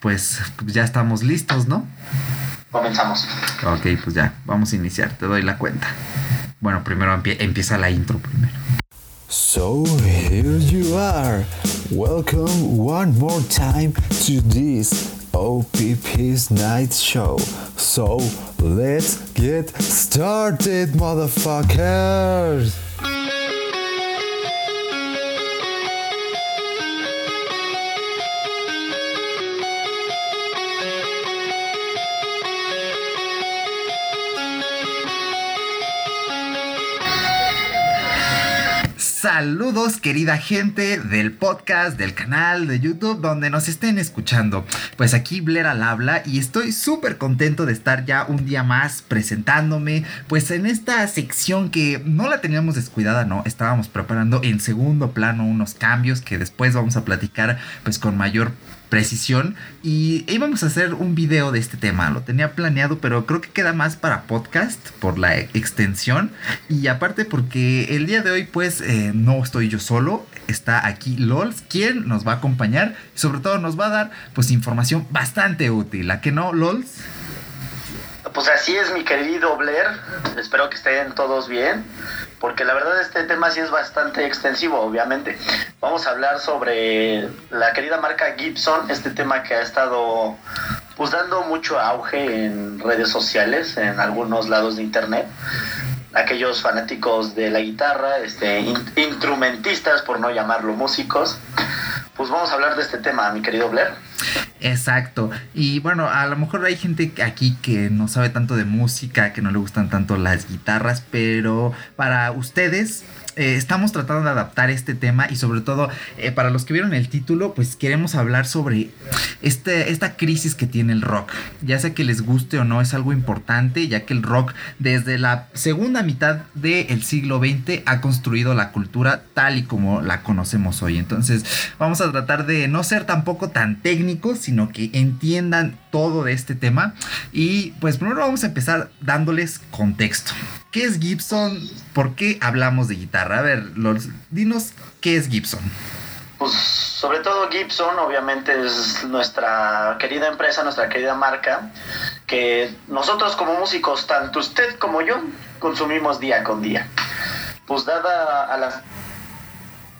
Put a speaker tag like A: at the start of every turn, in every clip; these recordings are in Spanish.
A: pues ya estamos listos, ¿no?
B: Comenzamos.
A: Ok, pues ya, vamos a iniciar, te doy la cuenta. Bueno, primero empieza la intro primero.
C: So here you are. Welcome one more time to this OPP's night show. So let's get started, motherfuckers.
A: Saludos querida gente del podcast, del canal de YouTube, donde nos estén escuchando. Pues aquí Blair al habla y estoy súper contento de estar ya un día más presentándome, pues en esta sección que no la teníamos descuidada, no, estábamos preparando en segundo plano unos cambios que después vamos a platicar pues con mayor precisión. Y íbamos a hacer un video de este tema, lo tenía planeado, pero creo que queda más para podcast por la extensión. Y aparte porque el día de hoy pues eh, no estoy yo solo, está aquí LOLs, quien nos va a acompañar. Y sobre todo nos va a dar pues información bastante útil, ¿a que no LOLs?
B: Pues así es mi querido Blair, espero que estén todos bien porque la verdad este tema sí es bastante extensivo, obviamente. Vamos a hablar sobre la querida marca Gibson, este tema que ha estado pues dando mucho auge en redes sociales, en algunos lados de internet. Aquellos fanáticos de la guitarra, este, instrumentistas, por no llamarlo músicos, pues vamos a hablar de este tema, mi querido Blair.
A: Exacto. Y bueno, a lo mejor hay gente aquí que no sabe tanto de música, que no le gustan tanto las guitarras, pero para ustedes eh, estamos tratando de adaptar este tema y sobre todo eh, para los que vieron el título, pues queremos hablar sobre este, esta crisis que tiene el rock. Ya sea que les guste o no, es algo importante, ya que el rock desde la segunda mitad del siglo XX ha construido la cultura tal y como la conocemos hoy. Entonces vamos a tratar de no ser tampoco tan técnicos, sino que entiendan todo de este tema. Y pues primero vamos a empezar dándoles contexto. ¿Qué es Gibson? ¿Por qué hablamos de guitarra? A ver, dinos qué es Gibson.
B: Pues sobre todo Gibson, obviamente es nuestra querida empresa, nuestra querida marca, que nosotros como músicos, tanto usted como yo, consumimos día con día. Pues dada a la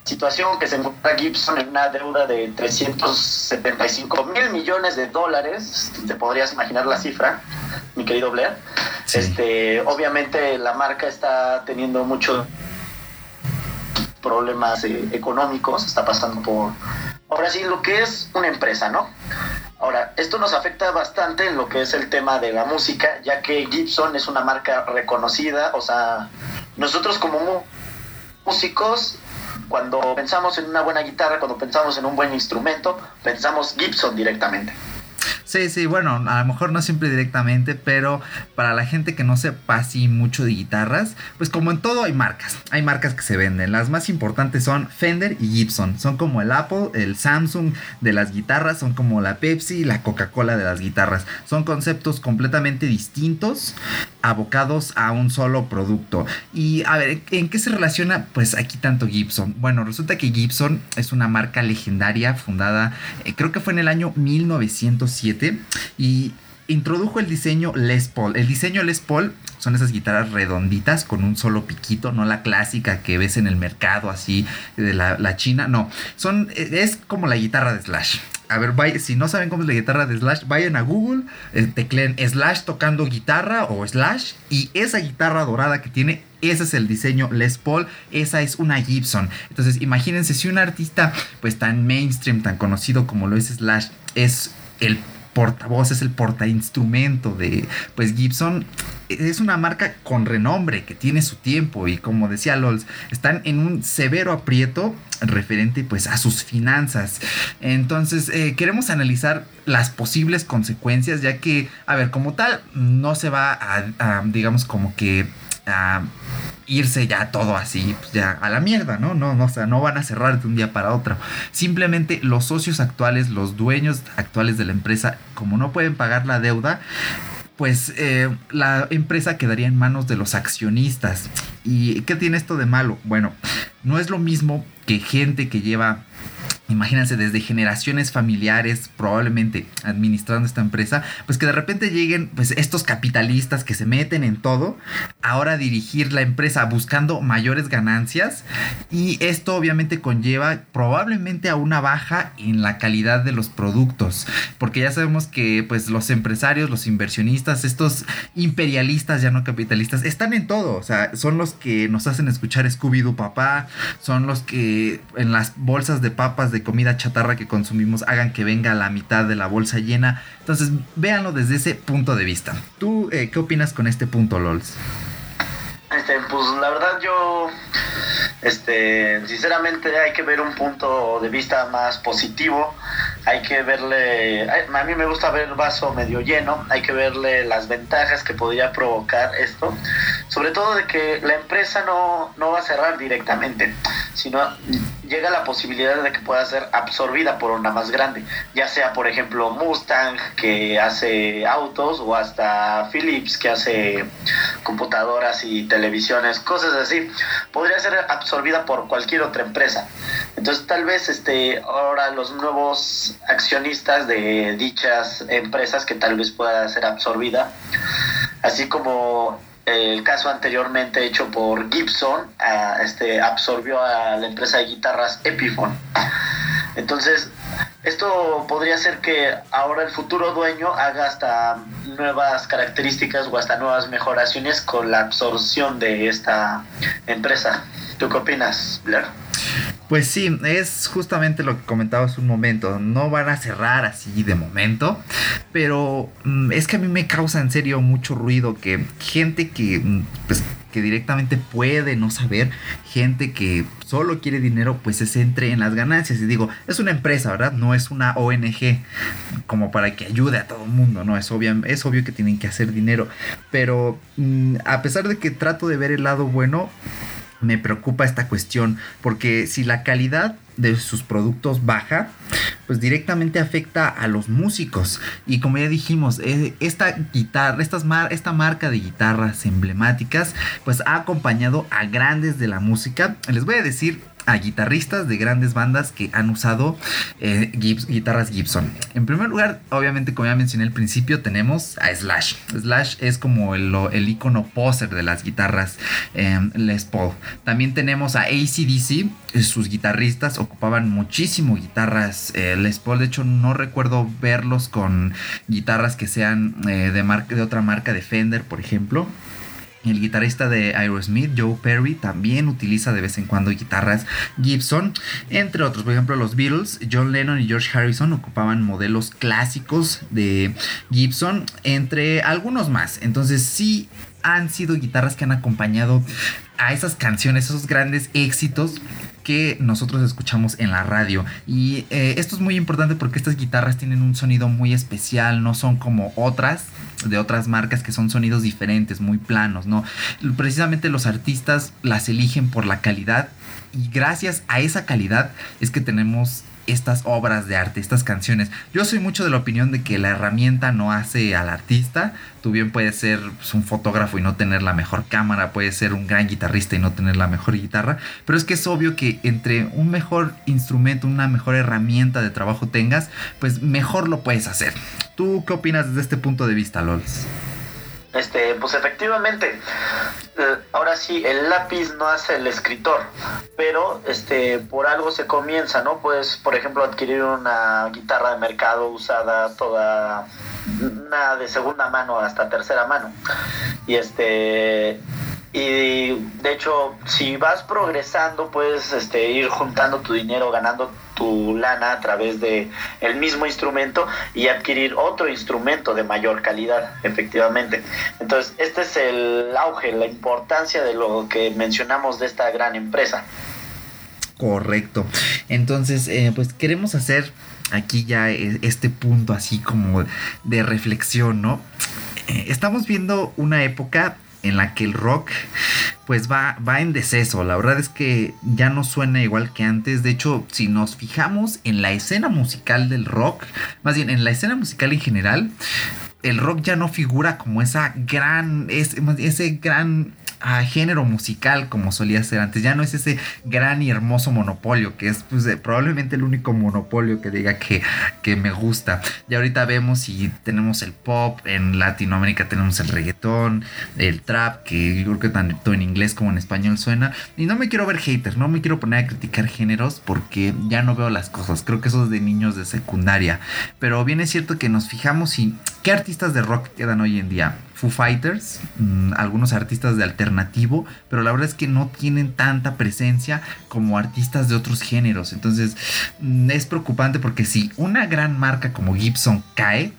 B: situación que se encuentra Gibson en una deuda de 375 mil millones de dólares, te podrías imaginar la cifra, mi querido Blair. Este, obviamente la marca está teniendo muchos problemas eh, económicos, está pasando por, ahora sí, lo que es una empresa, ¿no? Ahora, esto nos afecta bastante en lo que es el tema de la música, ya que Gibson es una marca reconocida, o sea, nosotros como músicos cuando pensamos en una buena guitarra, cuando pensamos en un buen instrumento, pensamos Gibson directamente.
A: Sí, sí, bueno, a lo mejor no siempre directamente, pero para la gente que no sepa así mucho de guitarras, pues como en todo hay marcas, hay marcas que se venden. Las más importantes son Fender y Gibson, son como el Apple, el Samsung de las guitarras, son como la Pepsi y la Coca-Cola de las guitarras. Son conceptos completamente distintos, abocados a un solo producto. Y a ver, ¿en qué se relaciona pues aquí tanto Gibson? Bueno, resulta que Gibson es una marca legendaria fundada, eh, creo que fue en el año 1907 y introdujo el diseño Les Paul. El diseño Les Paul son esas guitarras redonditas con un solo piquito, no la clásica que ves en el mercado así de la, china, no, son, es como la guitarra de Slash. A ver, si no saben cómo es la guitarra de Slash, vayan a Google, eh, tecleen Slash tocando guitarra o Slash y esa guitarra dorada que tiene, ese es el diseño Les Paul, esa es una Gibson. Entonces, imagínense si un artista pues tan mainstream, tan conocido como lo es Slash, es el portavoz, es el portainstrumento de pues Gibson. Es una marca con renombre que tiene su tiempo y como decía Lols, están en un severo aprieto referente pues a sus finanzas. Entonces eh, queremos analizar las posibles consecuencias ya que, a ver, como tal, no se va a digamos como que a irse ya todo así, pues ya a la mierda, ¿no? No, no, o sea, no van a cerrar de un día para otro. Simplemente los socios actuales, los dueños actuales de la empresa, como no pueden pagar la deuda, pues eh, la empresa quedaría en manos de los accionistas. ¿Y qué tiene esto de malo? Bueno, no es lo mismo que gente que lleva imagínense desde generaciones familiares probablemente administrando esta empresa, pues que de repente lleguen pues estos capitalistas que se meten en todo, ahora dirigir la empresa buscando mayores ganancias y esto obviamente conlleva probablemente a una baja en la calidad de los productos, porque ya sabemos que pues los empresarios, los inversionistas, estos imperialistas ya no capitalistas están en todo, o sea, son los que nos hacen escuchar Scooby Doo papá, son los que en las bolsas de papas comida chatarra que consumimos hagan que venga la mitad de la bolsa llena. Entonces, véanlo desde ese punto de vista. ¿Tú eh, qué opinas con este punto, LOLs?
B: Este, pues la verdad yo, este, sinceramente hay que ver un punto de vista más positivo, hay que verle, a mí me gusta ver el vaso medio lleno, hay que verle las ventajas que podría provocar esto, sobre todo de que la empresa no, no va a cerrar directamente, sino llega la posibilidad de que pueda ser absorbida por una más grande, ya sea por ejemplo Mustang que hace autos o hasta Philips que hace computadoras y televisiones, cosas así, podría ser absorbida por cualquier otra empresa. Entonces tal vez este ahora los nuevos accionistas de dichas empresas que tal vez pueda ser absorbida, así como el caso anteriormente hecho por Gibson, este, absorbió a la empresa de guitarras Epiphone. Entonces, esto podría ser que ahora el futuro dueño haga hasta nuevas características o hasta nuevas mejoraciones con la absorción de esta empresa. ¿Tú qué opinas, Blair?
A: Pues sí, es justamente lo que comentabas un momento. No van a cerrar así de momento. Pero mm, es que a mí me causa en serio mucho ruido que gente que, mm, pues, que directamente puede no saber, gente que solo quiere dinero, pues se centre en las ganancias. Y digo, es una empresa, ¿verdad? No es una ONG como para que ayude a todo el mundo, ¿no? Es obvio, es obvio que tienen que hacer dinero. Pero mm, a pesar de que trato de ver el lado bueno, me preocupa esta cuestión, porque si la calidad de sus productos baja, pues directamente afecta a los músicos. Y como ya dijimos, eh, esta guitarra, esta marca de guitarras emblemáticas, pues ha acompañado a grandes de la música. Les voy a decir a guitarristas de grandes bandas que han usado eh, guitarras Gibson. En primer lugar, obviamente, como ya mencioné al principio, tenemos a Slash. Slash es como el, icono poser de las guitarras em, Les Paul. También tenemos a ACDC. Sus guitarristas ocupaban muchísimo guitarras eh, Les Paul. De hecho, no recuerdo verlos con guitarras que sean eh, de, de otra marca de Fender, por ejemplo. El guitarrista de Aerosmith, Joe Perry, también utiliza de vez en cuando guitarras Gibson, entre otros. Por ejemplo, los Beatles, John Lennon y George Harrison ocupaban modelos clásicos de Gibson, entre algunos más. Entonces sí han sido guitarras que han acompañado a esas canciones, esos grandes éxitos que nosotros escuchamos en la radio. Y eh, esto es muy importante porque estas guitarras tienen un sonido muy especial, no son como otras de otras marcas que son sonidos diferentes, muy planos, ¿no? Precisamente los artistas las eligen por la calidad y gracias a esa calidad es que tenemos estas obras de arte, estas canciones. Yo soy mucho de la opinión de que la herramienta no hace al artista. Tú bien puedes ser pues, un fotógrafo y no tener la mejor cámara, puedes ser un gran guitarrista y no tener la mejor guitarra, pero es que es obvio que entre un mejor instrumento, una mejor herramienta de trabajo tengas, pues mejor lo puedes hacer. ¿Tú qué opinas desde este punto de vista, Lols?
B: Este, pues efectivamente, eh, ahora sí, el lápiz no hace el escritor, pero este, por algo se comienza, ¿no? Puedes, por ejemplo, adquirir una guitarra de mercado usada toda, una de segunda mano hasta tercera mano. Y este, y de hecho, si vas progresando, puedes este, ir juntando tu dinero, ganando tu lana a través de el mismo instrumento y adquirir otro instrumento de mayor calidad, efectivamente. Entonces, este es el auge, la importancia de lo que mencionamos de esta gran empresa.
A: Correcto. Entonces, eh, pues queremos hacer aquí ya e, este punto así como de reflexión, ¿no? Eh, estamos viendo una época en la que el rock pues va, va en deceso. La verdad es que ya no suena igual que antes. De hecho, si nos fijamos en la escena musical del rock, más bien en la escena musical en general, el rock ya no figura como esa gran, ese, ese gran a género musical como solía ser antes. Ya no es ese gran y hermoso monopolio, que es pues, probablemente el único monopolio que diga que, que me gusta. Y ahorita vemos y tenemos el pop, en Latinoamérica tenemos el reggaetón, el trap, que yo creo que tanto en inglés como en español suena. Y no me quiero ver hater, no me quiero poner a criticar géneros porque ya no veo las cosas. Creo que eso es de niños de secundaria. Pero bien es cierto que nos fijamos y qué artistas de rock quedan hoy en día. Foo Fighters, mm, algunos artistas de alternativo, pero la verdad es que no tienen tanta presencia como artistas de otros géneros. Entonces mm, es preocupante porque si una gran marca como Gibson cae,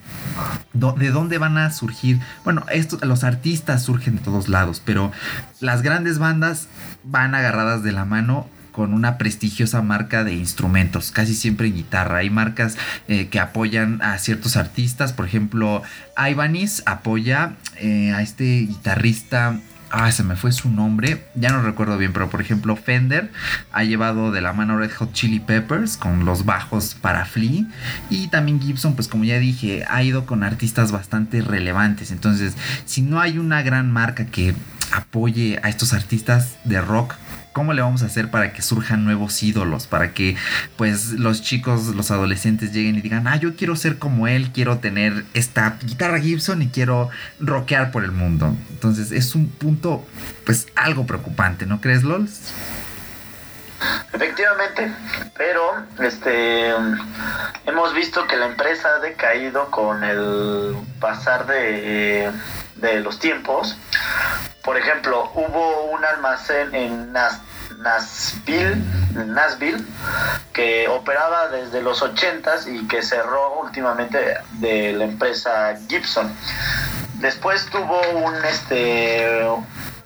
A: ¿de dónde van a surgir? Bueno, los artistas surgen de todos lados, pero las grandes bandas van agarradas de la mano con una prestigiosa marca de instrumentos, casi siempre guitarra. Hay marcas eh, que apoyan a ciertos artistas, por ejemplo, Ibanez apoya eh, a este guitarrista Ah, se me fue su nombre, ya no recuerdo bien, pero por ejemplo Fender ha llevado de la mano Red Hot Chili Peppers con los bajos para Flea y también Gibson, pues como ya dije, ha ido con artistas bastante relevantes. Entonces, si no hay una gran marca que apoye a estos artistas de rock ¿Cómo le vamos a hacer para que surjan nuevos ídolos? Para que pues los chicos, los adolescentes lleguen y digan, ah, yo quiero ser como él, quiero tener esta guitarra Gibson y quiero rockear por el mundo. Entonces es un punto pues algo preocupante, ¿no crees, Lols?
B: Efectivamente, pero este hemos visto que la empresa ha decaído con el pasar de, de los tiempos. Por ejemplo, hubo un almacén en Nas Nashville, que operaba desde los 80s y que cerró últimamente de la empresa Gibson. Después tuvo un este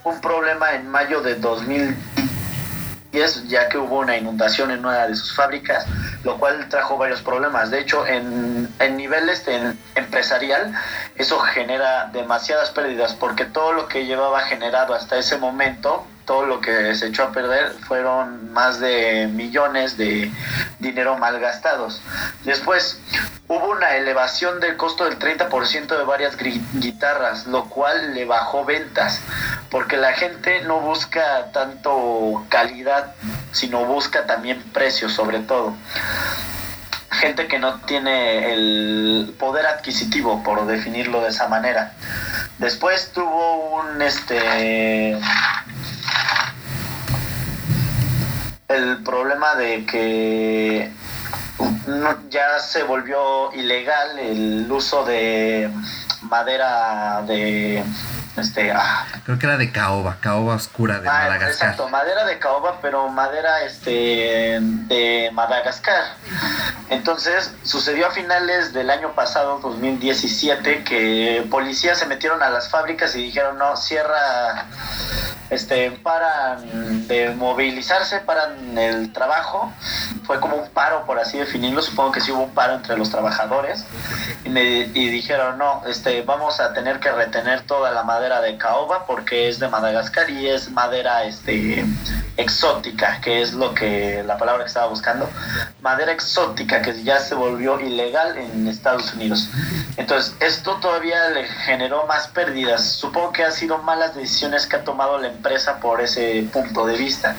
B: un problema en mayo de 2010 ya que hubo una inundación en una de sus fábricas, lo cual trajo varios problemas. De hecho, en, en nivel este, empresarial, eso genera demasiadas pérdidas porque todo lo que llevaba generado hasta ese momento todo lo que se echó a perder fueron más de millones de dinero malgastados. Después hubo una elevación del costo del 30% de varias guitarras, lo cual le bajó ventas, porque la gente no busca tanto calidad, sino busca también precio sobre todo gente que no tiene el poder adquisitivo, por definirlo de esa manera. Después tuvo un este el problema de que ya se volvió ilegal el uso de madera de este ah.
A: creo que era de caoba caoba oscura de ah, Madagascar
B: exacto madera de caoba pero madera este de Madagascar entonces sucedió a finales del año pasado 2017 que policías se metieron a las fábricas y dijeron no cierra este, paran de movilizarse, paran el trabajo. Fue como un paro, por así definirlo. Supongo que sí hubo un paro entre los trabajadores. Y, me, y dijeron, no, este, vamos a tener que retener toda la madera de caoba porque es de Madagascar y es madera este, exótica, que es lo que la palabra que estaba buscando. Madera exótica que ya se volvió ilegal en Estados Unidos. Entonces, esto todavía le generó más pérdidas. Supongo que han sido malas decisiones que ha tomado la empresa por ese punto de vista.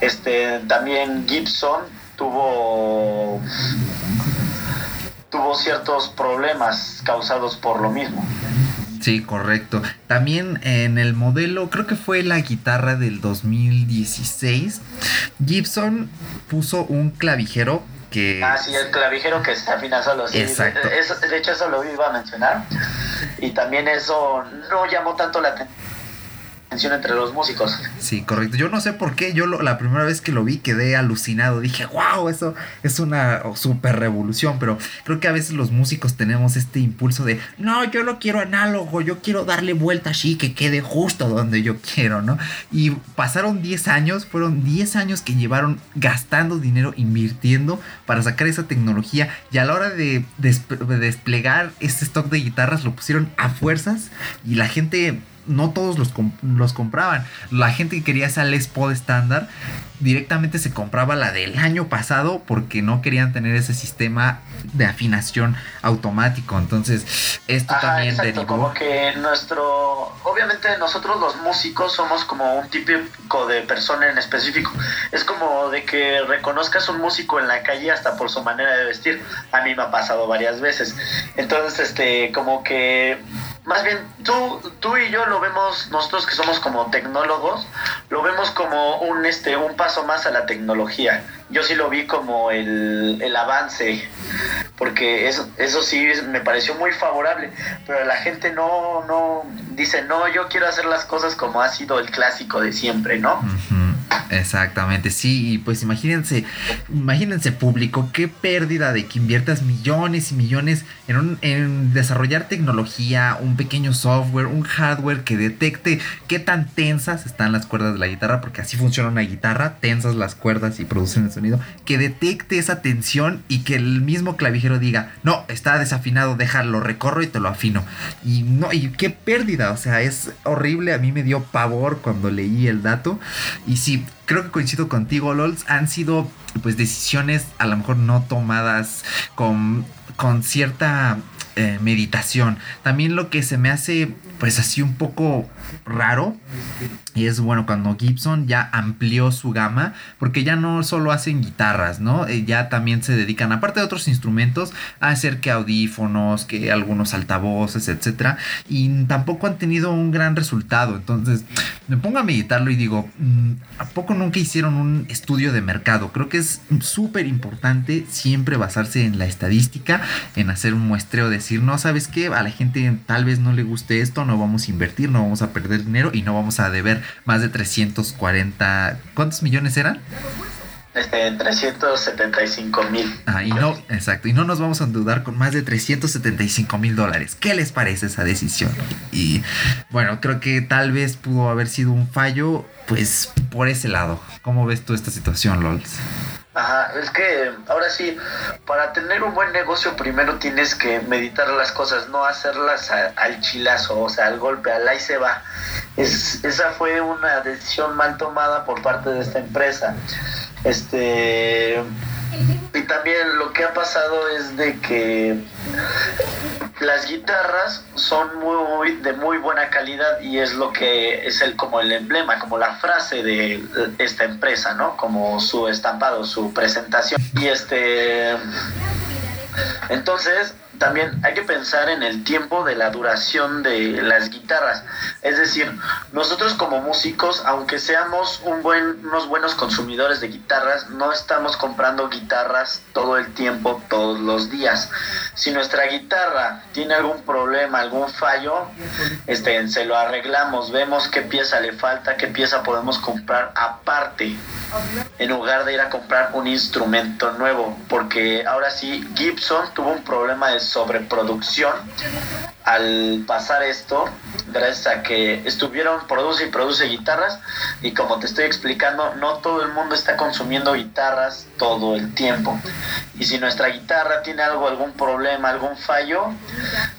B: Este, también Gibson tuvo tuvo ciertos problemas causados por lo mismo.
A: Sí, correcto. También en el modelo, creo que fue la guitarra del 2016, Gibson puso un clavijero que...
B: Ah, sí, el clavijero que se afina solo. Sí. Exacto. de hecho, eso lo iba a mencionar. Y también eso no llamó tanto la atención entre los músicos.
A: Sí, correcto. Yo no sé por qué, yo la primera vez que lo vi quedé alucinado. Dije, wow, eso es una super revolución, pero creo que a veces los músicos tenemos este impulso de, no, yo lo quiero análogo, yo quiero darle vuelta así, que quede justo donde yo quiero, ¿no? Y pasaron 10 años, fueron 10 años que llevaron gastando dinero, invirtiendo para sacar esa tecnología y a la hora de, de desplegar este stock de guitarras lo pusieron a fuerzas y la gente no todos los, los compraban. La gente que quería esa Les Paul estándar directamente se compraba la del año pasado porque no querían tener ese sistema de afinación automático. Entonces, esto también
B: exacto, Como que nuestro. Obviamente, nosotros los músicos somos como un típico de persona en específico. Es como de que reconozcas un músico en la calle hasta por su manera de vestir. A mí me ha pasado varias veces. Entonces, este, como que más bien tú, tú y yo lo vemos, nosotros que somos como tecnólogos, lo vemos como un, este, un paso más a la tecnología. Yo sí lo vi como el, el avance, porque eso, eso sí me pareció muy favorable, pero la gente no, no dice, no, yo quiero hacer las cosas como ha sido el clásico de siempre, ¿no?
A: Exactamente, sí, y pues imagínense, imagínense público, qué pérdida de que inviertas millones y millones en, un, en desarrollar tecnología, un pequeño software, un hardware que detecte qué tan tensas están las cuerdas de la guitarra, porque así funciona una guitarra, tensas las cuerdas y producen el sonido, que detecte esa tensión y que el mismo clavijero diga, no, está desafinado, déjalo, recorro y te lo afino. Y no, y qué pérdida, o sea, es horrible, a mí me dio pavor cuando leí el dato. Y sí, creo que coincido contigo, LOLs, han sido pues decisiones a lo mejor no tomadas con, con cierta eh, meditación. También lo que se me hace pues así un poco raro y es bueno cuando Gibson ya amplió su gama porque ya no solo hacen guitarras, ¿no? Eh, ya también se dedican, aparte de otros instrumentos, a hacer que audífonos, que algunos altavoces, etcétera, y tampoco han tenido un gran resultado. Entonces, me pongo a meditarlo y digo, mm, ¿a poco nunca hicieron un estudio de mercado? Creo que es súper importante siempre basarse en la estadística, en hacer un muestreo, decir, no, ¿sabes qué? A la gente tal vez no le guste esto, no vamos a invertir, no vamos a perder dinero y no vamos a deber más de 340. ¿Cuántos millones eran?
B: Este, 375 mil.
A: Ah, y no, exacto, y no nos vamos a endeudar con más de 375 mil dólares. ¿Qué les parece esa decisión? Y bueno, creo que tal vez pudo haber sido un fallo, pues por ese lado. ¿Cómo ves tú esta situación, LOLs?
B: Ajá, es que ahora sí, para tener un buen negocio primero tienes que meditar las cosas, no hacerlas al chilazo, o sea, al golpe, al ahí se va. Es, esa fue una decisión mal tomada por parte de esta empresa. Este y también lo que ha pasado es de que las guitarras son muy, de muy buena calidad y es lo que es el como el emblema, como la frase de esta empresa, ¿no? Como su estampado, su presentación. Y este entonces, también hay que pensar en el tiempo de la duración de las guitarras. Es decir, nosotros como músicos, aunque seamos un buen, unos buenos consumidores de guitarras, no estamos comprando guitarras todo el tiempo, todos los días. Si nuestra guitarra tiene algún problema, algún fallo, este, se lo arreglamos, vemos qué pieza le falta, qué pieza podemos comprar aparte, en lugar de ir a comprar un instrumento nuevo. Porque ahora sí, Gibson tuvo un problema de sobreproducción al pasar esto, gracias a que estuvieron produce y produce guitarras y como te estoy explicando, no todo el mundo está consumiendo guitarras todo el tiempo. Y si nuestra guitarra tiene algo, algún problema, algún fallo,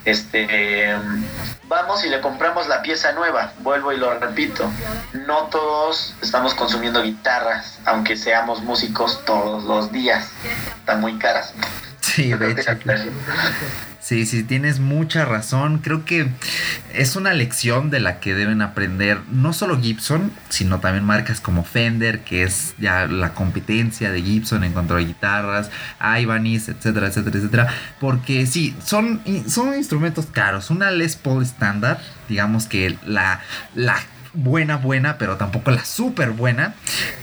B: este vamos y le compramos la pieza nueva. Vuelvo y lo repito. No todos estamos consumiendo guitarras, aunque seamos músicos todos los días. Están muy caras.
A: Sí, de hecho. Sí, sí, tienes mucha razón. Creo que es una lección de la que deben aprender no solo Gibson, sino también marcas como Fender, que es ya la competencia de Gibson en cuanto a guitarras, Ibanez, etcétera, etcétera, etcétera. Porque sí, son, son instrumentos caros. Una Les Paul estándar, digamos que la, la buena, buena, pero tampoco la súper buena,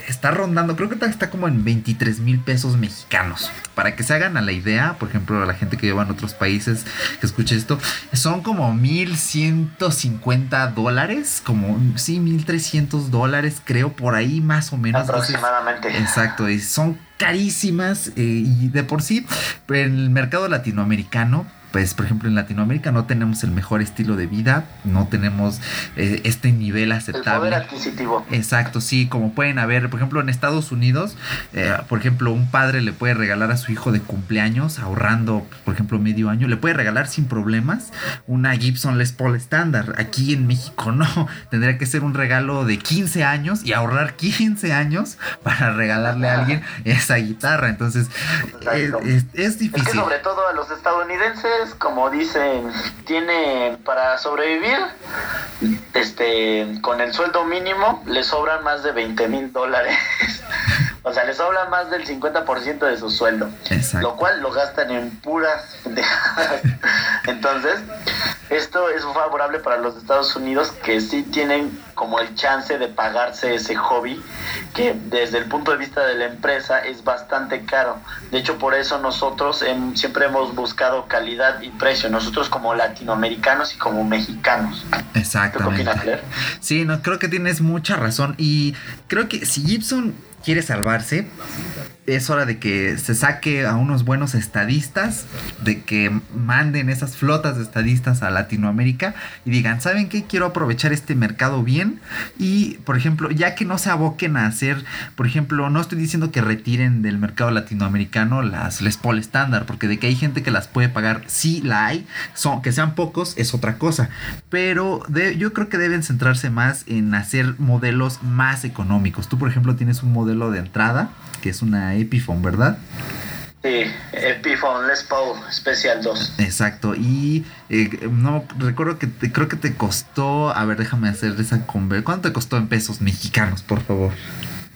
A: está rondando, creo que está como en 23 mil pesos mexicanos. Para que se hagan a la idea, por ejemplo, la gente que lleva en otros países que escuche esto, son como 1150 dólares, como, sí, 1300 dólares, creo, por ahí más o menos.
B: Aproximadamente.
A: exacto, y son carísimas eh, y de por sí, en el mercado latinoamericano pues por ejemplo en Latinoamérica no tenemos el mejor estilo de vida, no tenemos eh, este nivel aceptable.
B: El poder adquisitivo.
A: Exacto, sí, como pueden haber, por ejemplo en Estados Unidos, eh, por ejemplo un padre le puede regalar a su hijo de cumpleaños ahorrando, por ejemplo medio año, le puede regalar sin problemas una Gibson Les Paul estándar. Aquí en México no, tendría que ser un regalo de 15 años y ahorrar 15 años para regalarle a alguien esa guitarra. Entonces es, es, difícil. Es que
B: sobre todo a los estadounidenses, como dicen, tiene para sobrevivir, este, con el sueldo mínimo le sobran más de 20 mil dólares. O sea, les sobra más del 50% de su sueldo. Exacto. Lo cual lo gastan en puras Entonces, esto es favorable para los Estados Unidos que sí tienen como el chance de pagarse ese hobby que desde el punto de vista de la empresa es bastante caro. De hecho, por eso nosotros siempre hemos buscado calidad y precio, nosotros como latinoamericanos y como mexicanos.
A: Exactamente. Sí, no, creo que tienes mucha razón y creo que si Gibson quiere salvarse, es hora de que se saque a unos buenos estadistas, de que manden esas flotas de estadistas a Latinoamérica y digan, ¿saben qué? Quiero aprovechar este mercado bien y, por ejemplo, ya que no se aboquen a hacer, por ejemplo, no estoy diciendo que retiren del mercado latinoamericano las Les Paul estándar, porque de que hay gente que las puede pagar, sí la hay, son, que sean pocos es otra cosa, pero yo creo que deben centrarse más en hacer modelos más económicos. Tú, por ejemplo, tienes un modelo de entrada, que es una Epiphone, ¿verdad?
B: Sí, Epiphone Les Paul Special 2.
A: Exacto, y eh, no recuerdo que creo que te costó, a ver, déjame hacer esa conversión. ¿Cuánto te costó en pesos mexicanos, por favor?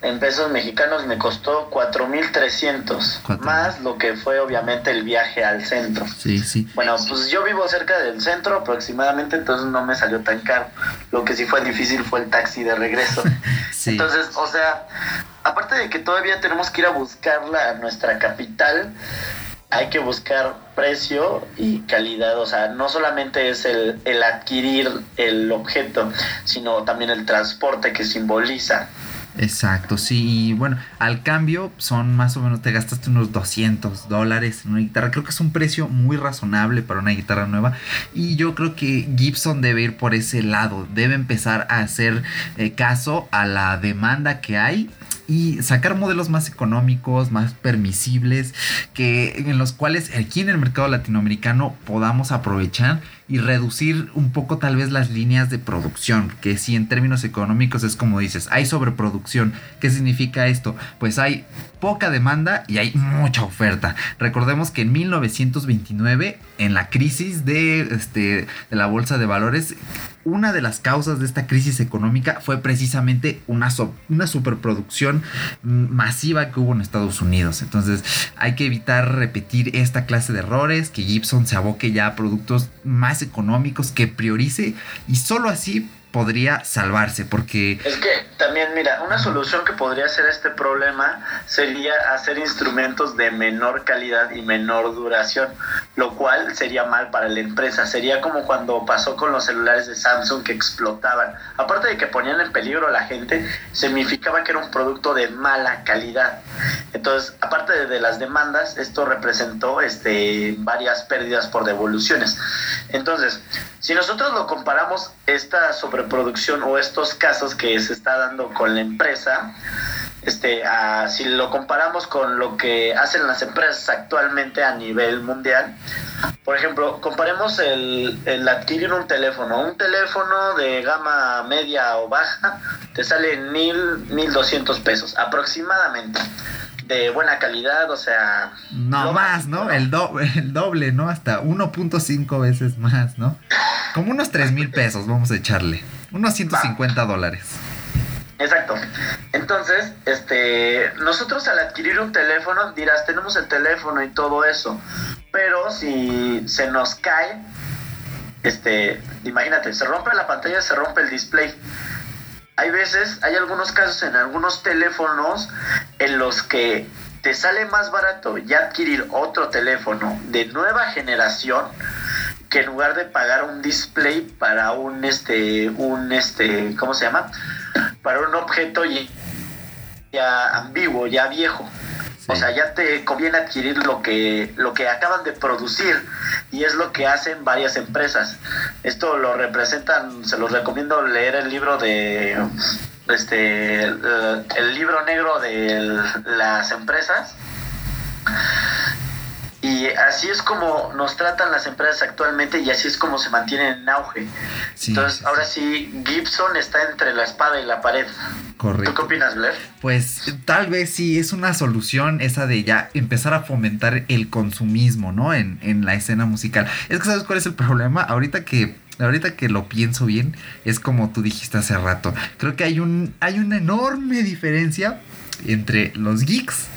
B: En pesos mexicanos me costó 4.300, más lo que fue obviamente el viaje al centro.
A: Sí, sí.
B: Bueno, pues yo vivo cerca del centro aproximadamente, entonces no me salió tan caro. Lo que sí fue difícil fue el taxi de regreso. sí. Entonces, o sea, aparte de que todavía tenemos que ir a buscarla a nuestra capital, hay que buscar precio y calidad, o sea, no solamente es el, el adquirir el objeto, sino también el transporte que simboliza.
A: Exacto, sí. Y bueno, al cambio son más o menos, te gastaste unos 200 dólares en una guitarra. Creo que es un precio muy razonable para una guitarra nueva. Y yo creo que Gibson debe ir por ese lado. Debe empezar a hacer eh, caso a la demanda que hay y sacar modelos más económicos, más permisibles, que en los cuales aquí en el mercado latinoamericano podamos aprovechar y reducir un poco tal vez las líneas de producción, que si en términos económicos es como dices, hay sobreproducción. ¿Qué significa esto? Pues hay poca demanda y hay mucha oferta. Recordemos que en 1929, en la crisis de, este, de la bolsa de valores, una de las causas de esta crisis económica fue precisamente una, una superproducción masiva que hubo en Estados Unidos. Entonces hay que evitar repetir esta clase de errores, que Gibson se aboque ya a productos más económicos, que priorice y solo así podría salvarse porque...
B: Es que también, mira, una solución que podría ser este problema sería hacer instrumentos de menor calidad y menor duración, lo cual sería mal para la empresa. Sería como cuando pasó con los celulares de Samsung que explotaban. Aparte de que ponían en peligro a la gente, significaba que era un producto de mala calidad. Entonces, aparte de, de las demandas, esto representó este, varias pérdidas por devoluciones. Entonces, si nosotros lo comparamos esta sobreproducción o estos casos que se está dando con la empresa, este, si lo comparamos con lo que hacen las empresas actualmente a nivel mundial, por ejemplo, comparemos el, el, adquirir un teléfono. Un teléfono de gama media o baja te sale mil, mil doscientos pesos aproximadamente de buena calidad, o sea...
A: No, más, ¿no? El, el doble, ¿no? Hasta 1.5 veces más, ¿no? Como unos 3 mil pesos, vamos a echarle. Unos 150 dólares.
B: Exacto. Entonces, este, nosotros al adquirir un teléfono, dirás, tenemos el teléfono y todo eso, pero si se nos cae, este, imagínate, se rompe la pantalla, se rompe el display hay veces, hay algunos casos en algunos teléfonos en los que te sale más barato ya adquirir otro teléfono de nueva generación que en lugar de pagar un display para un este un este ¿cómo se llama? para un objeto ya, ambiguo, ya viejo. O sea, ya te conviene adquirir lo que, lo que acaban de producir y es lo que hacen varias empresas. Esto lo representan, se los recomiendo leer el libro de este el libro negro de las empresas y así es como nos tratan las empresas actualmente y así es como se mantienen en auge. Entonces, ahora sí, Gibson está entre la espada y la pared. Correcto. ¿Tú qué opinas, Blair?
A: Pues tal vez sí es una solución esa de ya empezar a fomentar el consumismo, ¿no? En, en la escena musical. Es que sabes cuál es el problema. Ahorita que ahorita que lo pienso bien, es como tú dijiste hace rato. Creo que hay un hay una enorme diferencia entre los geeks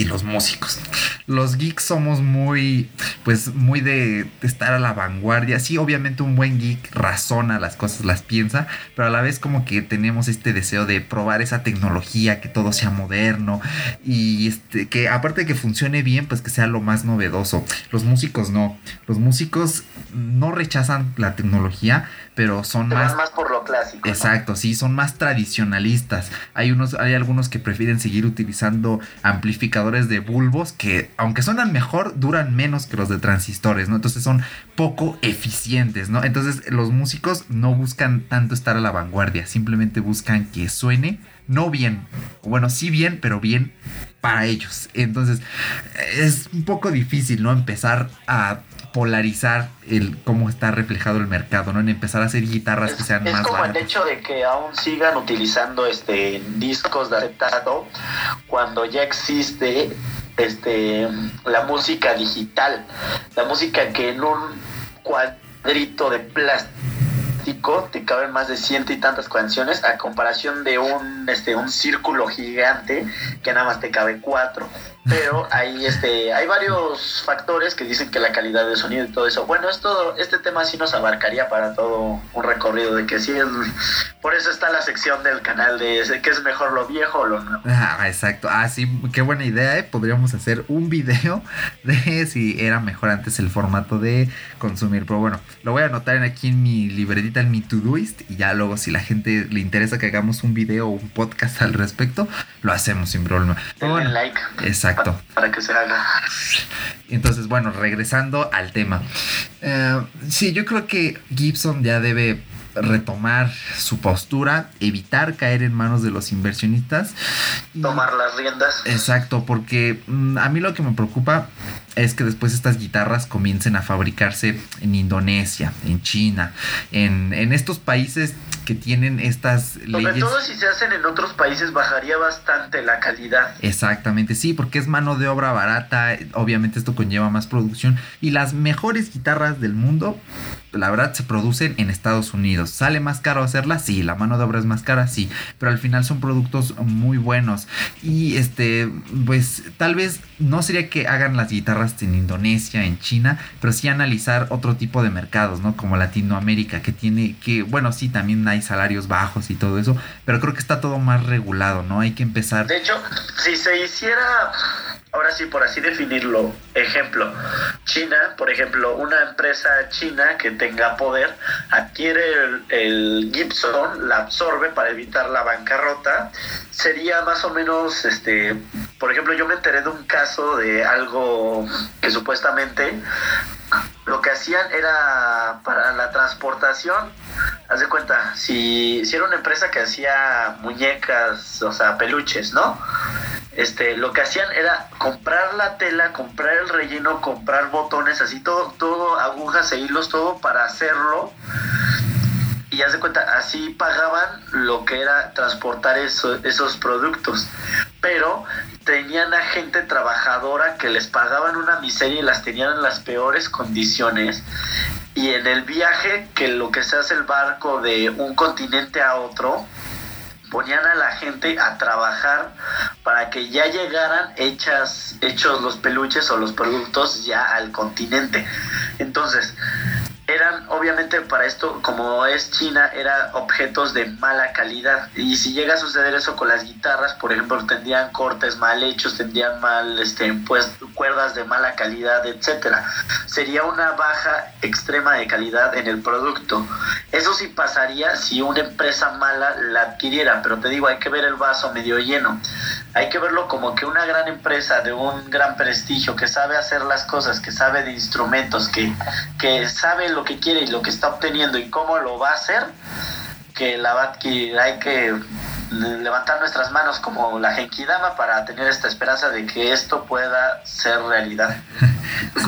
A: y los músicos. Los geeks somos muy, pues, muy de, estar a la vanguardia. Sí, obviamente un buen geek razona las cosas, las piensa, pero a la vez como que tenemos este deseo de probar esa tecnología, que todo sea moderno y este, que aparte de que funcione bien, pues que sea lo más novedoso. Los músicos no. Los músicos no rechazan la tecnología, pero son más...
B: más por lo clásico.
A: Exacto, sí, son más tradicionalistas. Hay, unos, hay algunos que prefieren seguir utilizando amplificadores de bulbos que, aunque suenan mejor, duran menos que los de transistores, ¿no? Entonces son poco eficientes, ¿no? Entonces los músicos no buscan tanto estar a la vanguardia, simplemente buscan que suene no bien, bueno, sí bien, pero bien para ellos. Entonces es un poco difícil, ¿no? Empezar a polarizar el cómo está reflejado el mercado, ¿no? En empezar a hacer guitarras que sean
B: es
A: más
B: como el hecho de que aún sigan utilizando este discos de acetato cuando ya existe este la música digital, la música que en un cuadrito de plástico te caben más de ciento y tantas canciones a comparación de un este un círculo gigante que nada más te cabe cuatro pero hay este hay varios factores que dicen que la calidad de sonido y todo eso. Bueno es todo este tema sí nos abarcaría para todo un recorrido de que sí es por eso está la sección del canal de que es mejor lo viejo o lo nuevo.
A: Ah exacto. Ah sí qué buena idea ¿eh? podríamos hacer un video de si era mejor antes el formato de consumir. Pero bueno lo voy a anotar aquí en mi libretita en mi Todoist y ya luego si la gente le interesa que hagamos un video o un podcast al respecto lo hacemos sin problema.
B: Bueno, like.
A: exacto Exacto.
B: Para que se haga.
A: Entonces, bueno, regresando al tema. Eh, sí, yo creo que Gibson ya debe retomar su postura, evitar caer en manos de los inversionistas.
B: Tomar las riendas.
A: Exacto, porque mm, a mí lo que me preocupa es que después estas guitarras comiencen a fabricarse en Indonesia, en China, en, en estos países que tienen estas
B: leyes. Sobre todo si se hacen en otros países bajaría bastante la calidad.
A: Exactamente, sí, porque es mano de obra barata, obviamente esto conlleva más producción y las mejores guitarras del mundo la verdad se producen en Estados Unidos. ¿Sale más caro hacerlas? Sí, la mano de obra es más cara, sí, pero al final son productos muy buenos. Y este, pues tal vez no sería que hagan las guitarras en Indonesia, en China, pero sí analizar otro tipo de mercados, ¿no? Como Latinoamérica, que tiene que, bueno, sí, también hay salarios bajos y todo eso, pero creo que está todo más regulado, ¿no? Hay que empezar.
B: De hecho, si se hiciera ahora sí, por así definirlo, ejemplo, China, por ejemplo, una empresa china que tenga poder adquiere el, Gibson, la absorbe para evitar la bancarrota, sería más o menos, este, por ejemplo, yo me enteré de un caso de algo que supuestamente lo que hacían era para la transportación, haz de cuenta, si, si era una empresa que hacía muñecas, o sea, peluches, ¿no? este, lo que hacían era comprar la tela, comprar el relleno, comprar botones, así todo, todo, agujas e hilos, todo para hacerlo. Y haz de cuenta, así pagaban lo que era transportar esos productos. Pero tenían a gente trabajadora que les pagaban una miseria y las tenían en las peores condiciones. Y en el viaje, que lo que se hace el barco de un continente a otro, ponían a la gente a trabajar para que ya llegaran hechas, hechos los peluches o los productos ya al continente. Entonces, eran obviamente para esto, como es China, eran objetos de mala calidad. Y si llega a suceder eso con las guitarras, por ejemplo, tendrían cortes mal hechos, tendrían mal, este, pues, cuerdas de mala calidad, etcétera. Sería una baja extrema de calidad en el producto. Eso sí pasaría si una empresa mala la adquiriera, pero te digo, hay que ver el vaso medio lleno. Hay que verlo como que una gran empresa de un gran prestigio, que sabe hacer las cosas, que sabe de instrumentos, que, que sabe lo que quiere y lo que está obteniendo y cómo lo va a hacer, que la adquirir. Hay que levantar nuestras manos como la Genkidama para tener esta esperanza de que esto pueda ser realidad.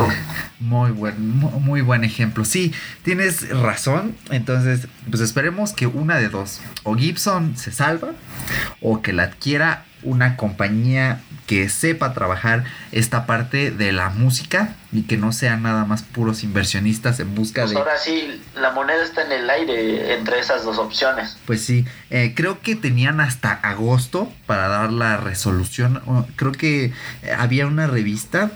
A: Muy buen, muy buen ejemplo. Sí, tienes razón. Entonces, pues esperemos que una de dos. O Gibson se salva o que la adquiera una compañía que sepa trabajar esta parte de la música y que no sean nada más puros inversionistas en busca
B: pues
A: de...
B: Ahora sí, la moneda está en el aire entre esas dos opciones.
A: Pues sí, eh, creo que tenían hasta agosto para dar la resolución. Creo que había una revista.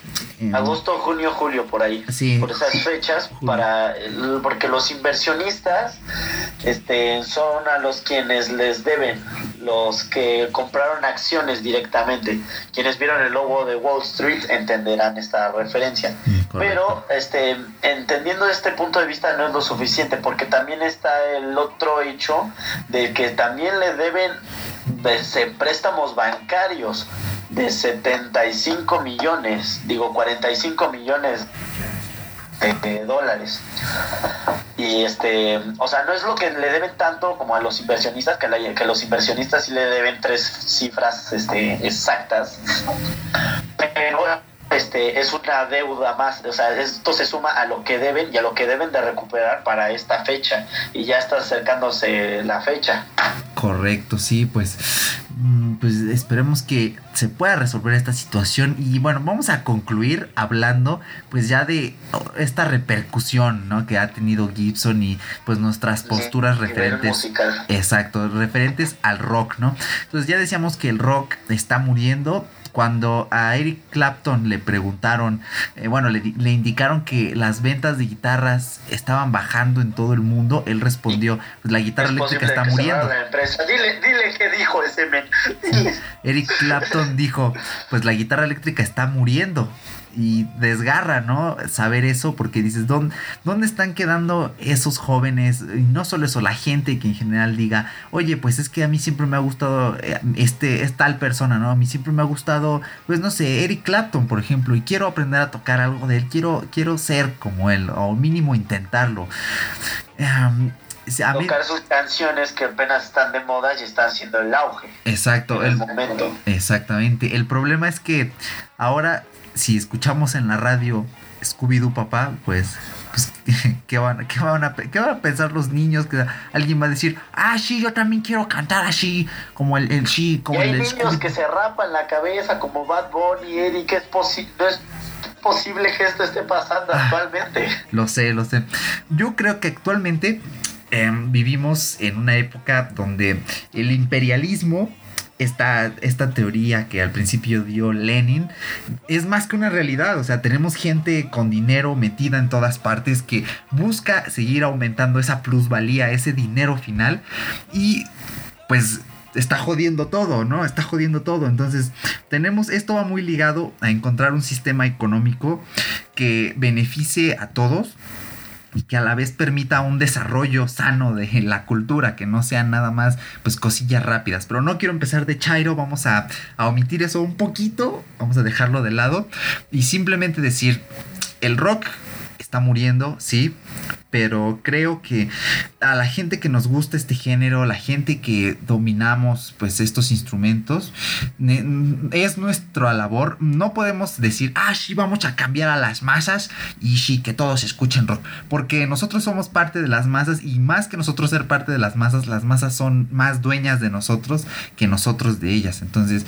B: agosto, junio, julio, por ahí.
A: Sí.
B: Por esas fechas, para porque los inversionistas este, son a los quienes les deben, los que compraron acciones directamente. Quienes vieron el logo de Wall Street entenderán esta referencia. Pero este, entendiendo este punto de vista no es lo suficiente, porque también está el otro hecho de que también le deben préstamos bancarios de 75 millones, digo 45 millones de dólares. Y este, o sea, no es lo que le deben tanto como a los inversionistas, que, que los inversionistas sí le deben tres cifras este, exactas. Pero este es una deuda más, o sea, esto se suma a lo que deben y a lo que deben de recuperar para esta fecha y ya está acercándose la fecha.
A: Correcto, sí, pues esperemos que se pueda resolver esta situación y bueno, vamos a concluir hablando pues ya de esta repercusión, ¿no? que ha tenido Gibson y pues nuestras posturas referentes exacto, referentes al rock, ¿no? Entonces ya decíamos que el rock está muriendo cuando a Eric Clapton le preguntaron, eh, bueno, le, indicaron que las ventas de guitarras estaban bajando en todo el mundo, él respondió, pues la guitarra eléctrica está muriendo.
B: Dile, dile qué dijo ese men.
A: Eric Clapton dijo, pues la guitarra eléctrica está muriendo y desgarra, ¿no? Saber eso porque dices, ¿dónde, ¿dónde están quedando esos jóvenes? Y no solo eso, la gente que en general diga, oye, pues es que a mí siempre me ha gustado eh, este, es tal persona, ¿no? A mí siempre me ha gustado, pues no sé, Eric Clapton, por ejemplo, y quiero aprender a tocar algo de él, quiero, quiero ser como él, o mínimo intentarlo.
B: tocar sus canciones que apenas están de moda y están siendo el auge.
A: Exacto.
B: el, momento.
A: Exactamente. El problema es que ahora si escuchamos en la radio Scooby-Doo papá, pues, pues ¿qué, van, qué, van a, ¿qué van a pensar los niños? Que alguien va a decir, ah, sí, yo también quiero cantar así, como el, el sí, como
B: hay
A: el
B: niños que se rapan la cabeza como Bad Bunny, Eric, es posible, no es posible que esto esté pasando ah, actualmente.
A: Lo sé, lo sé. Yo creo que actualmente em, vivimos en una época donde el imperialismo esta, esta teoría que al principio dio Lenin es más que una realidad. O sea, tenemos gente con dinero metida en todas partes que busca seguir aumentando esa plusvalía, ese dinero final. Y pues está jodiendo todo, ¿no? Está jodiendo todo. Entonces, tenemos, esto va muy ligado a encontrar un sistema económico que beneficie a todos y que a la vez permita un desarrollo sano de la cultura, que no sean nada más pues cosillas rápidas. Pero no quiero empezar de Chairo, vamos a, a omitir eso un poquito, vamos a dejarlo de lado y simplemente decir, el rock está muriendo, sí, pero creo que a la gente que nos gusta este género, la gente que dominamos pues estos instrumentos, es nuestra labor. No podemos decir, ah, sí, vamos a cambiar a las masas y sí, que todos escuchen rock, porque nosotros somos parte de las masas y más que nosotros ser parte de las masas, las masas son más dueñas de nosotros que nosotros de ellas. Entonces,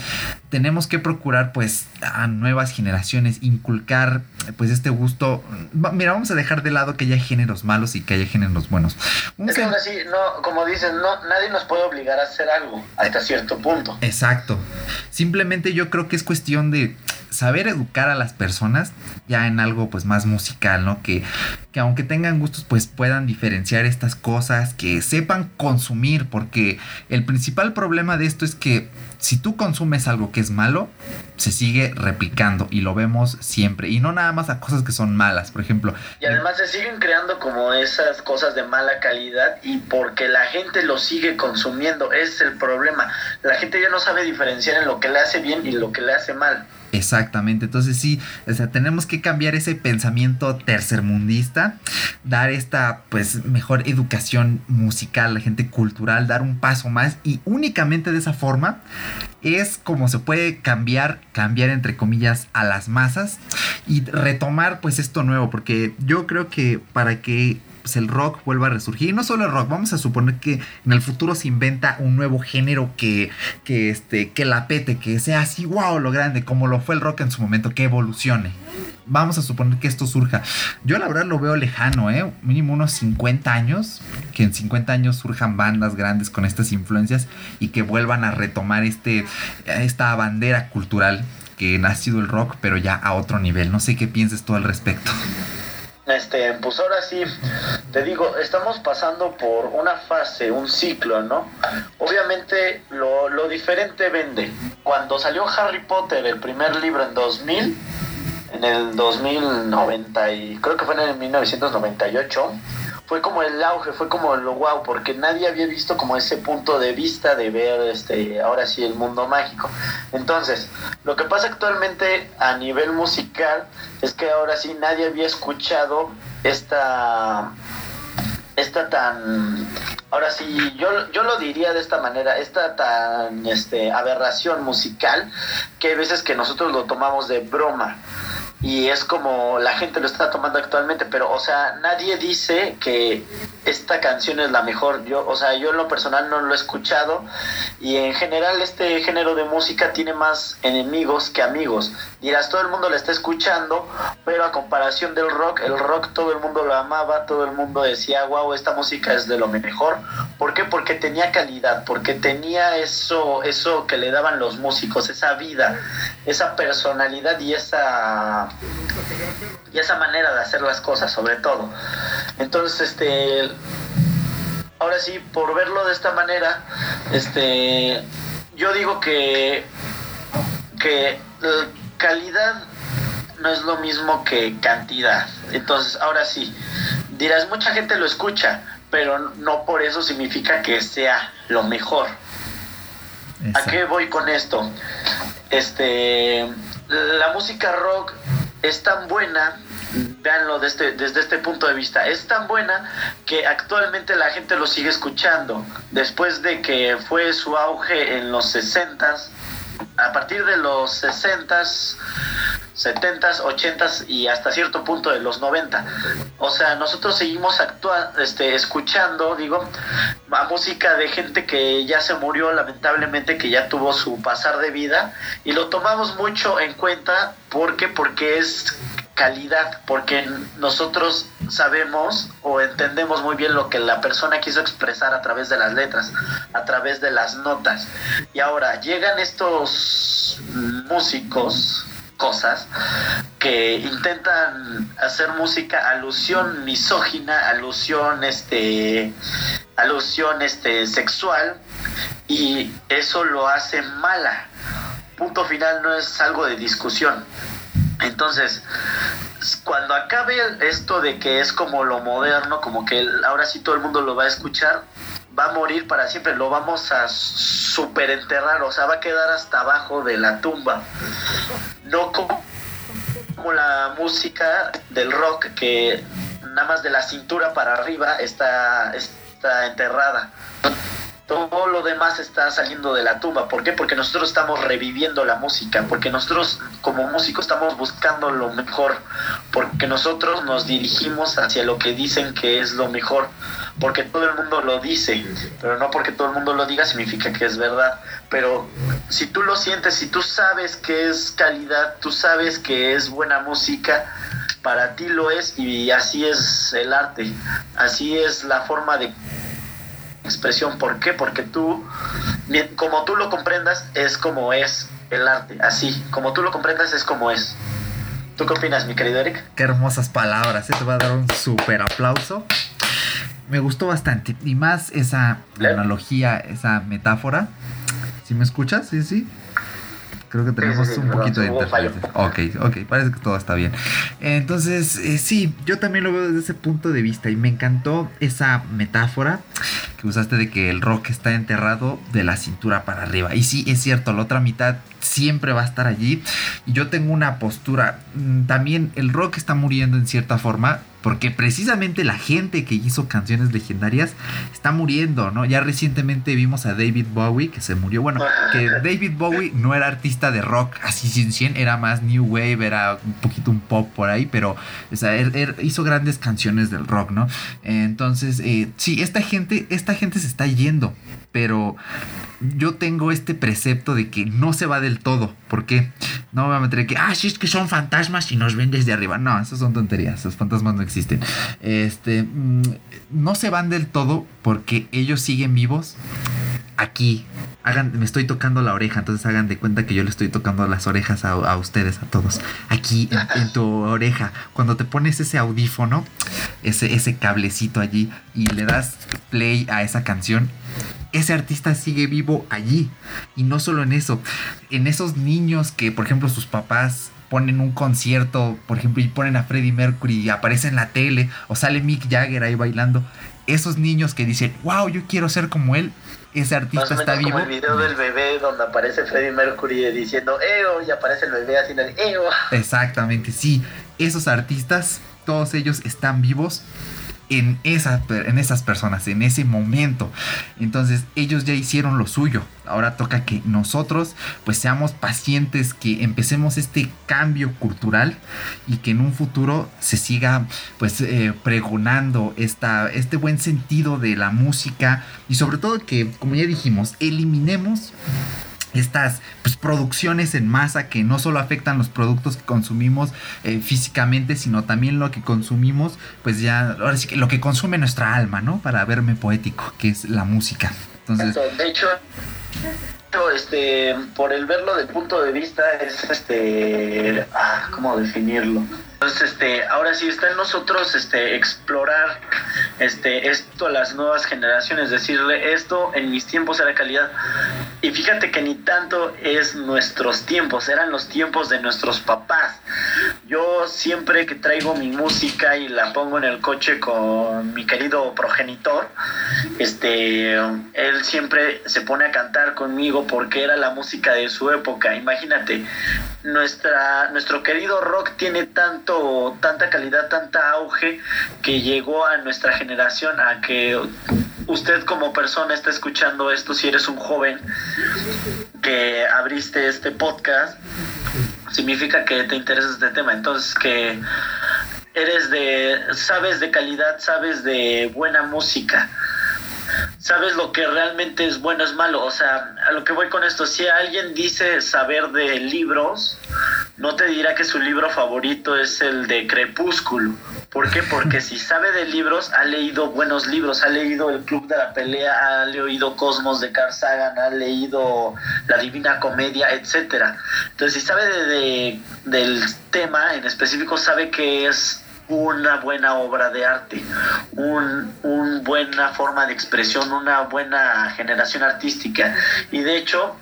A: tenemos que procurar pues a nuevas generaciones inculcar pues este gusto. Mira, vamos a dejar de lado que haya géneros malos y que haya géneros buenos.
B: es que así, no, como dicen, no, nadie nos puede obligar a hacer algo hasta cierto punto.
A: Exacto. Simplemente yo creo que es cuestión de saber educar a las personas ya en algo pues más musical, ¿no? Que, que aunque tengan gustos pues puedan diferenciar estas cosas, que sepan consumir, porque el principal problema de esto es que si tú consumes algo que es malo, se sigue replicando y lo vemos siempre. Y no nada más a cosas que son malas, por ejemplo.
B: Y además se siguen creando como esas cosas de mala calidad y porque la gente lo sigue consumiendo, es el problema. La gente ya no sabe diferenciar en lo que le hace bien y lo que le hace mal.
A: Exactamente, entonces sí, o sea, tenemos que cambiar ese pensamiento tercermundista, dar esta pues mejor educación musical, la gente cultural, dar un paso más y únicamente de esa forma es como se puede cambiar, cambiar entre comillas a las masas y retomar pues esto nuevo, porque yo creo que para que pues, el rock vuelva a resurgir. Y no solo el rock, vamos a suponer que en el futuro se inventa un nuevo género que, que, este, que la pete, que sea así, wow, lo grande, como lo fue el rock en su momento, que evolucione. Vamos a suponer que esto surja. Yo la verdad lo veo lejano, ¿eh? Mínimo unos 50 años, que en 50 años surjan bandas grandes con estas influencias y que vuelvan a retomar este, esta bandera cultural que ha el rock, pero ya a otro nivel. No sé qué piensas tú al respecto.
B: Este, pues ahora sí, te digo, estamos pasando por una fase, un ciclo, ¿no? Obviamente lo, lo diferente vende. Cuando salió Harry Potter, el primer libro en 2000, en el 2090 y creo que fue en el 1998, fue como el auge, fue como lo wow, porque nadie había visto como ese punto de vista de ver este ahora sí el mundo mágico. Entonces, lo que pasa actualmente a nivel musical es que ahora sí nadie había escuchado esta esta tan ahora sí yo, yo lo diría de esta manera esta tan este aberración musical que hay veces que nosotros lo tomamos de broma y es como la gente lo está tomando actualmente, pero o sea, nadie dice que esta canción es la mejor. Yo, o sea, yo en lo personal no lo he escuchado y en general este género de música tiene más enemigos que amigos. Dirás, todo el mundo la está escuchando, pero a comparación del rock, el rock todo el mundo lo amaba, todo el mundo decía, "Wow, esta música es de lo mejor." ¿Por qué? Porque tenía calidad, porque tenía eso eso que le daban los músicos, esa vida, esa personalidad y esa y esa manera de hacer las cosas sobre todo. Entonces este ahora sí por verlo de esta manera este yo digo que que calidad no es lo mismo que cantidad. Entonces ahora sí dirás mucha gente lo escucha pero no por eso significa que sea lo mejor. ¿A qué voy con esto? Este, la música rock es tan buena, véanlo desde, desde este punto de vista, es tan buena que actualmente la gente lo sigue escuchando. Después de que fue su auge en los 60s, a partir de los 60s, 70s, 80s y hasta cierto punto de los 90. O sea, nosotros seguimos actuando, este, escuchando, digo, a música de gente que ya se murió, lamentablemente, que ya tuvo su pasar de vida, y lo tomamos mucho en cuenta, ¿por qué? Porque es calidad, porque nosotros sabemos o entendemos muy bien lo que la persona quiso expresar a través de las letras, a través de las notas. Y ahora llegan estos músicos cosas que intentan hacer música alusión misógina, alusión este alusión este sexual y eso lo hace mala. Punto final no es algo de discusión. Entonces, cuando acabe esto de que es como lo moderno, como que ahora sí todo el mundo lo va a escuchar, va a morir para siempre, lo vamos a superenterrar, o sea, va a quedar hasta abajo de la tumba. No como, la música del rock que nada más de la cintura para arriba está, está enterrada. Todo lo demás está saliendo de la tumba. ¿Por qué? Porque nosotros estamos reviviendo la música, porque nosotros como músicos estamos buscando lo mejor, porque nosotros nos dirigimos hacia lo que dicen que es lo mejor porque todo el mundo lo dice, pero no porque todo el mundo lo diga significa que es verdad. Pero si tú lo sientes, si tú sabes que es calidad, tú sabes que es buena música, para ti lo es y así es el arte, así es la forma de expresión. ¿Por qué? Porque tú, como tú lo comprendas, es como es el arte, así, como tú lo comprendas es como es. ¿Tú qué opinas, mi querido Eric?
A: Qué hermosas palabras, ¿eh? te voy a dar un súper aplauso. Me gustó bastante, y más esa
B: ¿Eh?
A: analogía, esa metáfora. ¿Sí me escuchas? Sí, sí. Creo que tenemos
B: sí, sí,
A: un
B: perdón,
A: poquito de interferencia. Ok, ok, parece que todo está bien. Entonces, eh, sí, yo también lo veo desde ese punto de vista y me encantó esa metáfora que usaste de que el rock está enterrado de la cintura para arriba. Y sí, es cierto, la otra mitad siempre va a estar allí. Y yo tengo una postura, mm, también el rock está muriendo en cierta forma. Porque precisamente la gente que hizo canciones legendarias está muriendo, ¿no? Ya recientemente vimos a David Bowie que se murió. Bueno, que David Bowie no era artista de rock así 100 100, era más new wave, era un poquito un pop por ahí, pero o sea, él, él hizo grandes canciones del rock, ¿no? Entonces, eh, sí, esta gente, esta gente se está yendo, pero yo tengo este precepto de que no se va del todo. ¿Por qué? No me voy a meter que, ah, sí, es que son fantasmas y nos ven desde arriba. No, eso son tonterías. Los fantasmas no existen. Este, mm, no se van del todo porque ellos siguen vivos aquí. Hagan, me estoy tocando la oreja, entonces hagan de cuenta que yo le estoy tocando las orejas a, a ustedes, a todos. Aquí en, en, tu oreja. Cuando te pones ese audífono, ese, ese cablecito allí y le das play a esa canción, ese artista sigue vivo allí. Y no solo en eso, en esos niños que, por ejemplo, sus papás ponen un concierto, por ejemplo, y ponen a Freddie Mercury y aparece en la tele, o sale Mick Jagger ahí bailando. Esos niños que dicen, wow, yo quiero ser como él, ese artista está vivo.
B: como el video del bebé donde aparece Freddie Mercury diciendo ¡Eo! y aparece el bebé haciendo el ¡Eo!
A: Exactamente, sí. Esos artistas, todos ellos están vivos en, esa, en esas personas, en ese momento. Entonces ellos ya hicieron lo suyo. Ahora toca que nosotros pues seamos pacientes, que empecemos este cambio cultural y que en un futuro se siga pues eh, pregonando esta, este buen sentido de la música y sobre todo que como ya dijimos, eliminemos estas pues, producciones en masa que no solo afectan los productos que consumimos eh, físicamente, sino también lo que consumimos, pues ya, ahora sí que lo que consume nuestra alma, ¿no? Para verme poético, que es la música. Entonces,
B: de hecho, este, por el verlo del punto de vista es este, ah, ¿cómo definirlo? Entonces, este, ahora sí está en nosotros, este, explorar, este, esto a las nuevas generaciones, decirle esto en mis tiempos era calidad. Y fíjate que ni tanto es nuestros tiempos, eran los tiempos de nuestros papás. Yo siempre que traigo mi música y la pongo en el coche con mi querido progenitor, este, él siempre se pone a cantar conmigo porque era la música de su época. Imagínate, nuestra, nuestro querido rock tiene tanto, tanta calidad, tanta auge que llegó a nuestra generación a que usted como persona está escuchando esto si eres un joven que abriste este podcast significa que te interesa este tema. Entonces que eres de sabes de calidad sabes de buena música sabes lo que realmente es bueno es malo o sea a lo que voy con esto si alguien dice saber de libros no te dirá que su libro favorito es el de Crepúsculo. ¿Por qué? Porque si sabe de libros, ha leído buenos libros, ha leído El Club de la Pelea, ha leído Cosmos de Carl Sagan, ha leído La Divina Comedia, etcétera. Entonces, si sabe de, de, del tema en específico, sabe que es una buena obra de arte, una un buena forma de expresión, una buena generación artística. Y de hecho,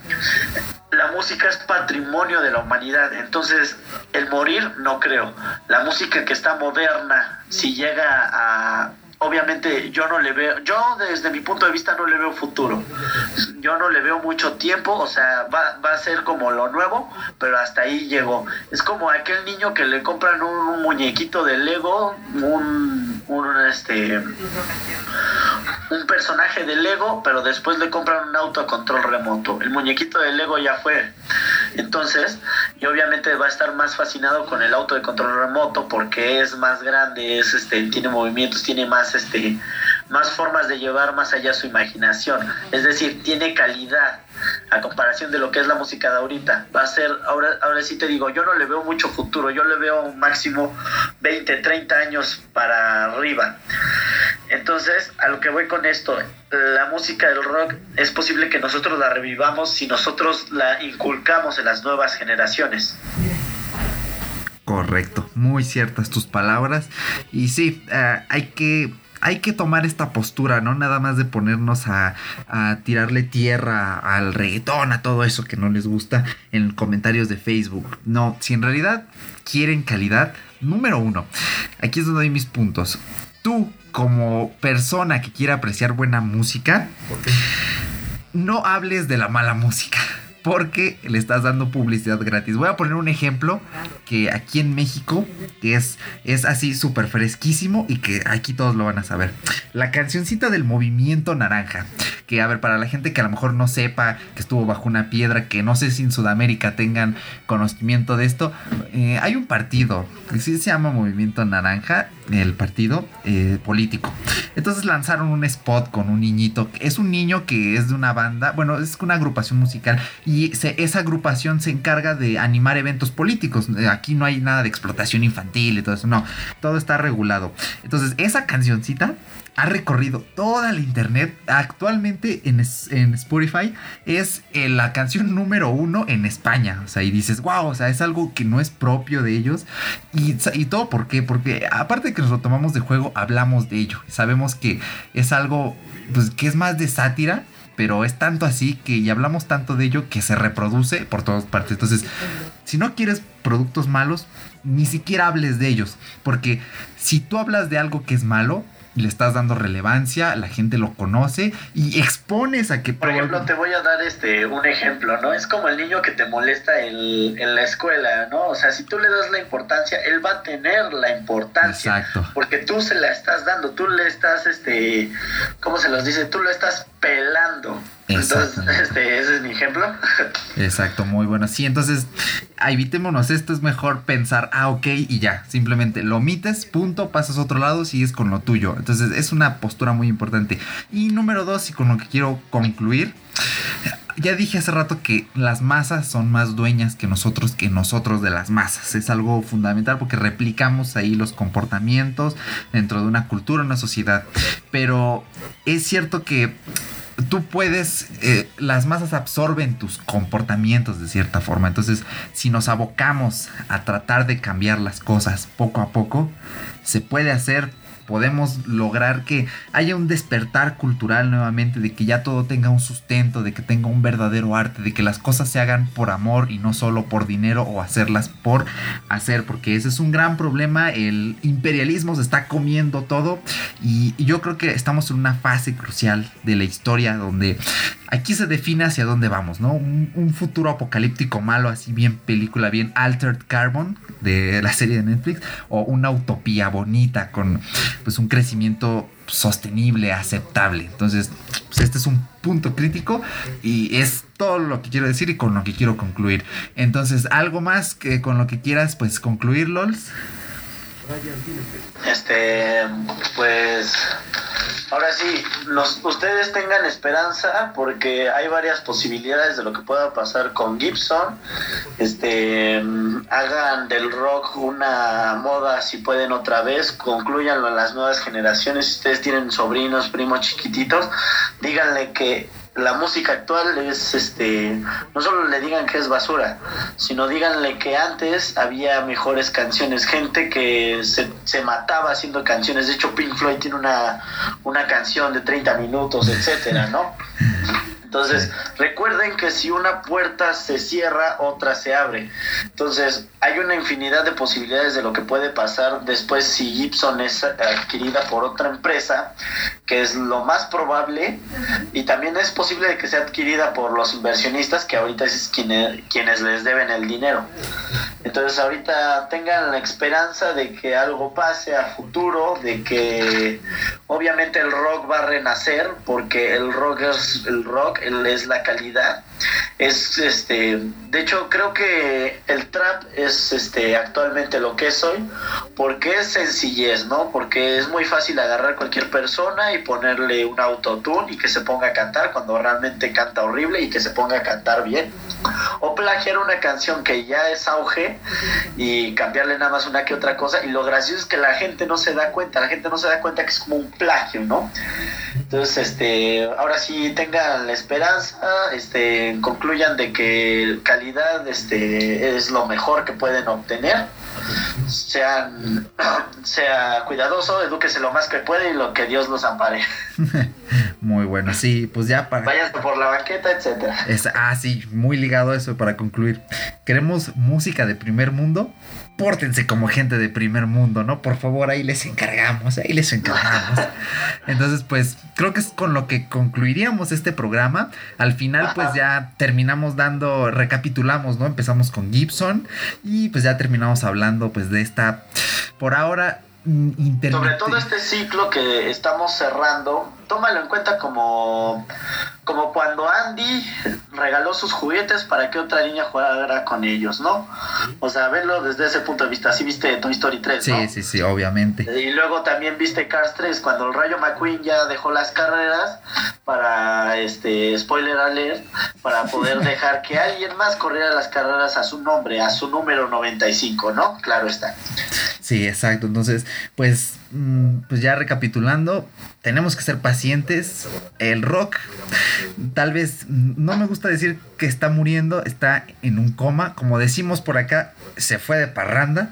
B: la música es patrimonio de la humanidad, entonces el morir no creo. La música que está moderna, si llega a... Obviamente yo no le veo, yo desde mi punto de vista no le veo futuro. Yo no le veo mucho tiempo, o sea, va, va a ser como lo nuevo, pero hasta ahí llegó. Es como aquel niño que le compran un, un muñequito de Lego, un, un este un personaje de Lego, pero después le compran un auto a control remoto. El muñequito de Lego ya fue. Entonces, y obviamente va a estar más fascinado con el auto de control remoto porque es más grande, es este, tiene movimientos, tiene más este más formas de llevar más allá su imaginación. Es decir, tiene calidad a comparación de lo que es la música de ahorita. Va a ser, ahora, ahora sí te digo, yo no le veo mucho futuro, yo le veo un máximo 20, 30 años para arriba. Entonces, a lo que voy con esto, la música del rock es posible que nosotros la revivamos si nosotros la inculcamos en las nuevas generaciones.
A: Correcto, muy ciertas tus palabras. Y sí, eh, hay que hay que tomar esta postura, ¿no? Nada más de ponernos a, a, tirarle tierra al reggaetón, a todo eso que no les gusta en comentarios de Facebook. No, si en realidad quieren calidad, número uno, aquí es donde doy mis puntos. Tú, como persona que quiera apreciar buena música, no hables de la mala música porque le estás dando publicidad gratis. Voy a poner un ejemplo que aquí en México es, es así súper fresquísimo y que aquí todos lo van a saber. La cancioncita del movimiento naranja. Que a ver, para la gente que a lo mejor no sepa que estuvo bajo una piedra, que no sé si en Sudamérica tengan conocimiento de esto, eh, hay un partido que sí se llama Movimiento Naranja, el partido eh, político. Entonces lanzaron un spot con un niñito. Es un niño que es de una banda, bueno, es una agrupación musical y esa agrupación se encarga de animar eventos políticos. Aquí no hay nada de explotación infantil y todo eso, no, todo está regulado. Entonces, esa cancioncita ha recorrido toda la internet. Actualmente en, en Spotify es eh, la canción número uno en España. O sea, y dices, wow, o sea, es algo que no es propio de ellos. Y, y todo por qué? Porque aparte de que nos lo tomamos de juego, hablamos de ello. Sabemos que es algo pues, que es más de sátira pero es tanto así que y hablamos tanto de ello que se reproduce por todas partes. Entonces, si no quieres productos malos, ni siquiera hables de ellos, porque si tú hablas de algo que es malo, le estás dando relevancia, la gente lo conoce y expones a que...
B: Por ejemplo, te voy a dar este un ejemplo, ¿no? Es como el niño que te molesta en, en la escuela, ¿no? O sea, si tú le das la importancia, él va a tener la importancia.
A: Exacto.
B: Porque tú se la estás dando, tú le estás, este, ¿cómo se los dice? Tú lo estás pelando. Entonces, este, ese es mi ejemplo.
A: Exacto, muy bueno. Sí, entonces, evitémonos esto, es mejor pensar, ah, ok, y ya, simplemente lo omites, punto, pasas a otro lado, sigues con lo tuyo. Entonces, es una postura muy importante. Y número dos, y con lo que quiero concluir, ya dije hace rato que las masas son más dueñas que nosotros que nosotros de las masas. Es algo fundamental porque replicamos ahí los comportamientos dentro de una cultura, una sociedad. Pero es cierto que tú puedes, eh, las masas absorben tus comportamientos de cierta forma. Entonces, si nos abocamos a tratar de cambiar las cosas poco a poco, se puede hacer podemos lograr que haya un despertar cultural nuevamente, de que ya todo tenga un sustento, de que tenga un verdadero arte, de que las cosas se hagan por amor y no solo por dinero o hacerlas por hacer, porque ese es un gran problema, el imperialismo se está comiendo todo y, yo creo que estamos en una fase crucial de la historia donde aquí se define hacia dónde vamos, ¿no? Un, futuro apocalíptico malo, así bien película, bien Altered Carbon de la serie de Netflix, o una utopía bonita con pues un crecimiento sostenible, aceptable. Entonces, pues este es un punto crítico y es todo lo que quiero decir y con lo que quiero concluir. Entonces, algo más que con lo que quieras pues concluir, LOLs.
B: Este, pues ahora sí, los, ustedes tengan esperanza porque hay varias posibilidades de lo que pueda pasar con Gibson. Este, hagan del rock una moda si pueden otra vez, concluyanlo en las nuevas generaciones. Si ustedes tienen sobrinos, primos chiquititos, díganle que la música actual es este no solo le digan que es basura sino díganle que antes había mejores canciones gente que se, se mataba haciendo canciones de hecho Pink Floyd tiene una, una canción de 30 minutos etcétera no entonces, recuerden que si una puerta se cierra, otra se abre. Entonces, hay una infinidad de posibilidades de lo que puede pasar después si Gibson es adquirida por otra empresa, que es lo más probable, y también es posible que sea adquirida por los inversionistas, que ahorita es quienes, quienes les deben el dinero. Entonces, ahorita tengan la esperanza de que algo pase a futuro, de que obviamente el rock va a renacer, porque el rock es el rock es la calidad. es este de hecho creo que el trap es este actualmente lo que es hoy porque es sencillez no porque es muy fácil agarrar cualquier persona ponerle un autotune y que se ponga a cantar cuando realmente canta horrible y que se ponga a cantar bien. O plagiar una canción que ya es auge y cambiarle nada más una que otra cosa. Y lo gracioso es que la gente no se da cuenta la gente no se da cuenta que es como un plagio no entonces este ahora sí tengan la esperanza este concluyan de que calidad este es lo mejor que pueden obtener sean sea cuidadoso edúquese lo más que puede y lo que Dios los ampare.
A: Muy bueno sí pues ya para
B: vayan por la banqueta etcétera.
A: Ah sí muy ligado a eso para concluir. Queremos música de primer mundo pórtense como gente de primer mundo, ¿no? Por favor, ahí les encargamos, ahí les encargamos. Entonces, pues creo que es con lo que concluiríamos este programa. Al final, pues ya terminamos dando, recapitulamos, ¿no? Empezamos con Gibson y pues ya terminamos hablando pues de esta, por ahora,
B: sobre todo este ciclo que estamos cerrando, tómalo en cuenta como, como cuando Andy regaló sus juguetes para que otra niña jugara con ellos, ¿no? O sea, verlo desde ese punto de vista. Así viste Toy Story 3,
A: Sí, sí, sí, obviamente.
B: Y luego también viste Cars 3, cuando el Rayo McQueen ya dejó las carreras para, este, spoiler alert, para poder dejar que alguien más corriera las carreras a su nombre, a su número 95, ¿no? Claro está.
A: Sí, exacto. Entonces, pues, mm, pues ya recapitulando, tenemos que ser pacientes. El rock, tal vez, no me gusta decir que está muriendo, está en un coma. Como decimos por acá, se fue de parranda,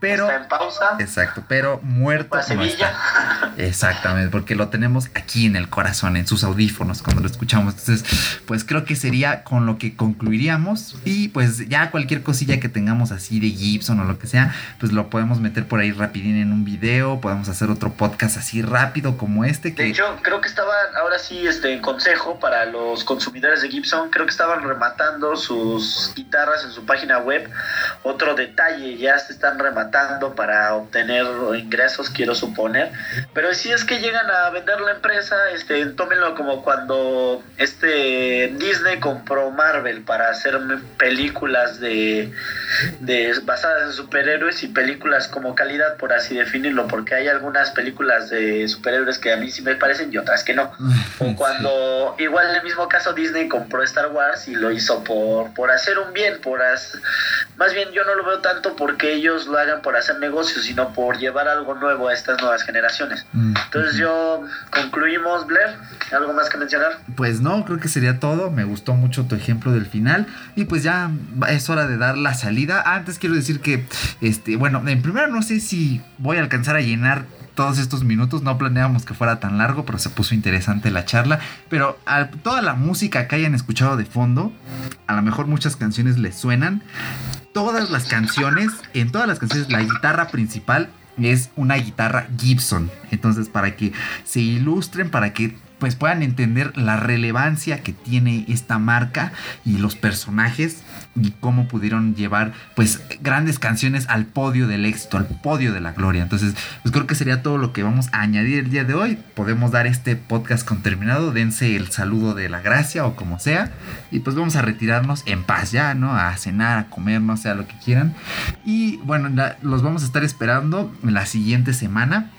A: pero...
B: Está en pausa.
A: Exacto, pero muerto.
B: Sevilla.
A: Exactamente, porque lo tenemos aquí en el corazón, en sus audífonos, cuando lo escuchamos. Entonces, pues creo que sería con lo que concluiríamos. Y pues ya cualquier cosilla que tengamos así de Gibson o lo que sea, pues lo podemos meter por ahí rapidín en un video. Podemos hacer otro podcast así rápido como este.
B: Que... De hecho, creo que estaban, ahora sí, este consejo para los consumidores de Gibson, creo que estaban rematando sus guitarras en su página web. Otro detalle, ya se están rematando para obtener ingresos, quiero suponer. Pero si es que llegan a vender la empresa, este, tómenlo como cuando este Disney compró Marvel para hacer películas de, de basadas en superhéroes y películas como calidad, por así definirlo, porque hay algunas películas de superhéroes que a mí sí me parecen y otras que no. O cuando, igual en el mismo caso, Disney compró Star Wars y lo hizo por, por hacer un bien, por más bien yo no lo veo tanto porque ellos lo hagan por hacer negocios, sino por llevar algo nuevo a estas nuevas generaciones. Mm, Entonces yo concluimos, Blair, ¿algo más que mencionar?
A: Pues no, creo que sería todo. Me gustó mucho tu ejemplo del final y pues ya es hora de dar la salida. Antes quiero decir que, este, bueno, en primera no sé si voy a alcanzar a llenar todos estos minutos. No planeábamos que fuera tan largo, pero se puso interesante la charla. Pero a toda la música que hayan escuchado de fondo, a lo mejor muchas canciones les suenan. Todas las canciones, en todas las canciones, la guitarra principal es una guitarra Gibson. Entonces, para que se ilustren, para que pues puedan entender la relevancia que tiene esta marca y los personajes y cómo pudieron llevar pues grandes canciones al podio del éxito, al podio de la gloria. Entonces, pues creo que sería todo lo que vamos a añadir el día de hoy. Podemos dar este podcast con terminado, dense el saludo de la gracia o como sea y pues vamos a retirarnos en paz ya, ¿no? A cenar, a comer, no sea lo que quieran. Y bueno, los vamos a estar esperando la siguiente semana.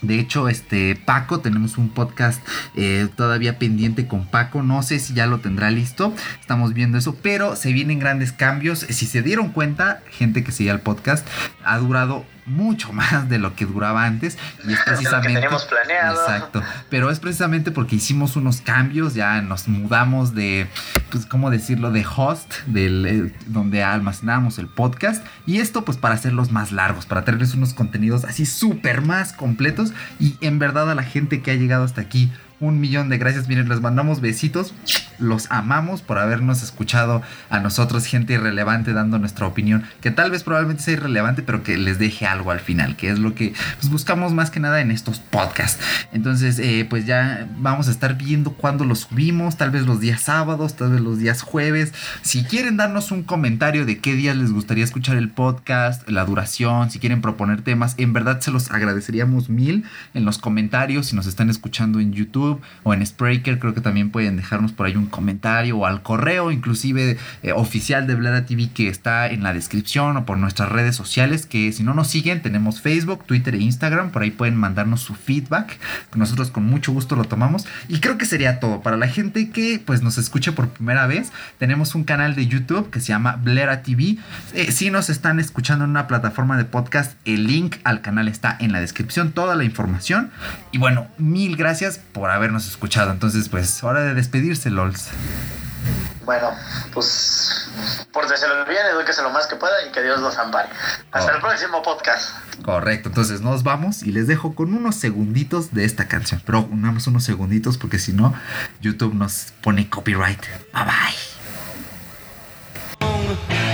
A: De hecho, este Paco, tenemos un podcast eh, todavía pendiente con Paco. No sé si ya lo tendrá listo. Estamos viendo eso, pero se vienen grandes cambios. Si se dieron cuenta, gente que sigue el podcast, ha durado mucho más de lo que duraba antes y es precisamente
B: teníamos planeado.
A: exacto pero es precisamente porque hicimos unos cambios ya nos mudamos de pues cómo decirlo de host del eh, donde almacenamos el podcast y esto pues para hacerlos más largos para tenerles unos contenidos así súper más completos y en verdad a la gente que ha llegado hasta aquí un millón de gracias. Miren, les mandamos besitos. Los amamos por habernos escuchado a nosotros, gente irrelevante, dando nuestra opinión. Que tal vez probablemente sea irrelevante, pero que les deje algo al final, que es lo que pues, buscamos más que nada en estos podcasts. Entonces, eh, pues ya vamos a estar viendo cuándo los subimos, tal vez los días sábados, tal vez los días jueves. Si quieren darnos un comentario de qué días les gustaría escuchar el podcast, la duración, si quieren proponer temas, en verdad se los agradeceríamos mil en los comentarios si nos están escuchando en YouTube YouTube o en Spreaker. Creo que también pueden dejarnos por ahí un comentario o al correo, inclusive eh, oficial de Blera TV que está en la descripción o por nuestras redes sociales. Que si no nos siguen, tenemos Facebook, Twitter e Instagram. Por ahí pueden mandarnos su feedback. Nosotros con mucho gusto lo tomamos. Y creo que sería todo. Para la gente que pues nos escuche por primera vez, tenemos un canal de YouTube que se llama Blera TV. Eh, si nos están escuchando en una plataforma de podcast, el link al canal está en la descripción, toda la información. Y bueno, mil gracias por habernos escuchado. Entonces, pues, hora de despedirse, LOLs.
B: Bueno, pues, pórtese lo bien, edúquese lo más que pueda y que Dios los ampare. Hasta
A: oh.
B: el próximo podcast.
A: Correcto, entonces nos vamos y les dejo con unos segunditos de esta canción. Pero unamos unos segunditos porque si no, YouTube nos pone copyright. Bye bye.